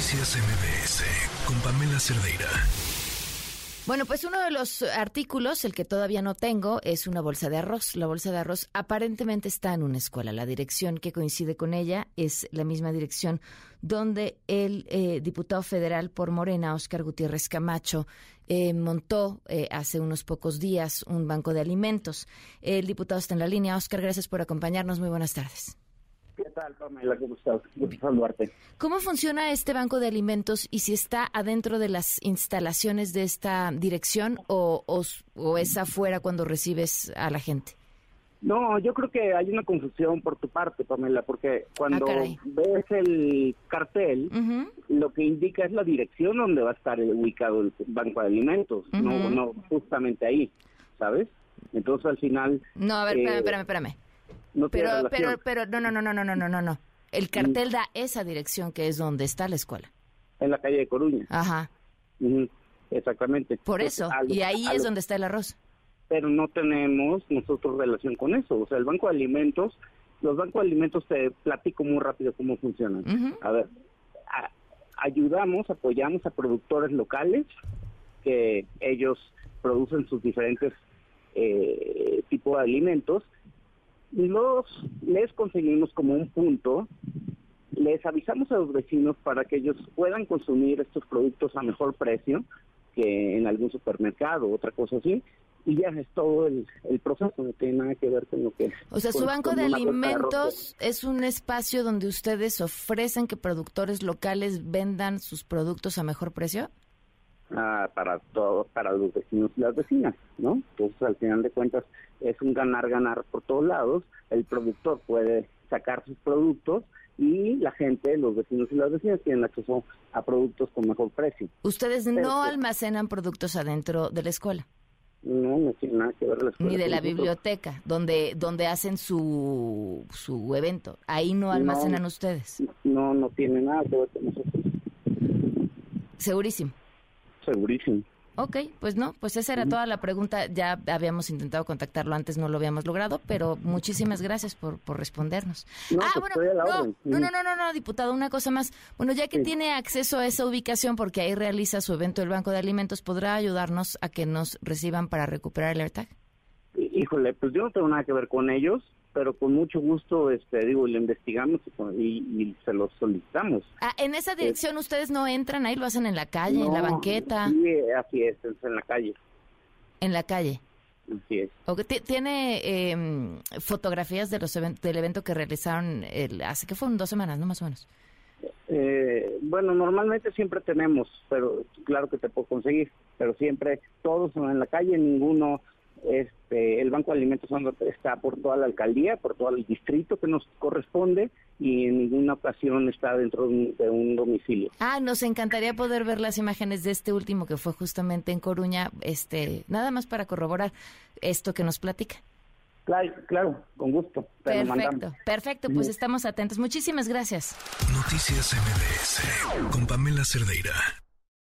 Noticias MBS con Pamela Cerdeira. Bueno, pues uno de los artículos, el que todavía no tengo, es una bolsa de arroz. La bolsa de arroz aparentemente está en una escuela. La dirección que coincide con ella es la misma dirección donde el eh, diputado federal por Morena, Óscar Gutiérrez Camacho, eh, montó eh, hace unos pocos días un banco de alimentos. El diputado está en la línea. Óscar, gracias por acompañarnos. Muy buenas tardes. ¿Qué tal, Pamela? ¿Cómo estás? Gusto saludarte. ¿Cómo funciona este banco de alimentos y si está adentro de las instalaciones de esta dirección o, o, es afuera cuando recibes a la gente? No, yo creo que hay una confusión por tu parte, Pamela, porque cuando Ah, ves el cartel, lo que indica es la dirección donde va a estar ubicado el banco de alimentos, no justamente ahí, ¿sabes? Entonces al final No, a ver, espérame, Eh, espérame, espérame. No Pero, pero, pero, no, no, no, no, no, no, no, no, no. El cartel da esa dirección que es donde está la escuela. en la calle de Coruña. Ajá. Exactamente. Por eso. lo- Y ahí es lo- donde está el arroz. pero no tenemos nosotros relación con eso. O sea, el Banco de Alimentos, los bancos de alimentos te platico muy rápido cómo funcionan. A ver, a- ayudamos, apoyamos a productores locales que ellos producen sus diferentes eh, tipos de alimentos los les conseguimos como un punto les avisamos a los vecinos para que ellos puedan consumir estos productos a mejor precio que en algún supermercado otra cosa así y ya es todo el, el proceso no tiene nada que ver con lo que O sea, su banco de alimentos es un espacio donde ustedes ofrecen que productores locales vendan sus productos a mejor precio. Ah, para todo, para los vecinos y las vecinas, ¿no? Entonces, al final de cuentas, es un ganar-ganar por todos lados. El productor puede sacar sus productos y la gente, los vecinos y las vecinas, tienen acceso a productos con mejor precio. Ustedes no almacenan productos adentro de la escuela, No, no tiene nada que ver la escuela ni de la biblioteca, donde, donde hacen su, su evento. Ahí no almacenan No. ustedes. No, no tiene nada que ver con nosotros. Segurísimo. Segurísimo. Ok, pues no, pues esa era toda la pregunta. Ya habíamos intentado contactarlo antes, no lo habíamos logrado, pero muchísimas gracias por, por respondernos. No, ah, pues bueno, no, orden. no, no, no, no, no, diputado, una cosa más. Bueno, ya que Sí. tiene acceso a esa ubicación, porque ahí realiza su evento el Banco de Alimentos, ¿podrá ayudarnos a que nos reciban para recuperar el AirTag? Híjole, pues yo no tengo nada que ver con ellos, pero con mucho gusto, este, digo, le investigamos y, se los solicitamos. Ah, en esa dirección ustedes no entran, ahí lo hacen en la calle, en la banqueta, Sí, así es, es en la calle, en la calle. así es. ¿O que ti- ¿Tiene eh, fotografías de los even- del evento que realizaron el, hace que fueron dos semanas, no más o menos? Eh, bueno, normalmente siempre tenemos, pero claro que te puedo conseguir, pero siempre todos son en la calle, ninguno, este, el Banco de Alimentos está por toda la alcaldía, por todo el distrito que nos corresponde y en ninguna ocasión está dentro de un, de un domicilio. Ah, nos encantaría poder ver las imágenes de este último que fue justamente en Coruña, este, nada más para corroborar esto que nos platica. Claro, claro, con gusto. te. Perfecto, perfecto, pues estamos atentos. Muchísimas gracias. Noticias MBS con Pamela Cerdeira.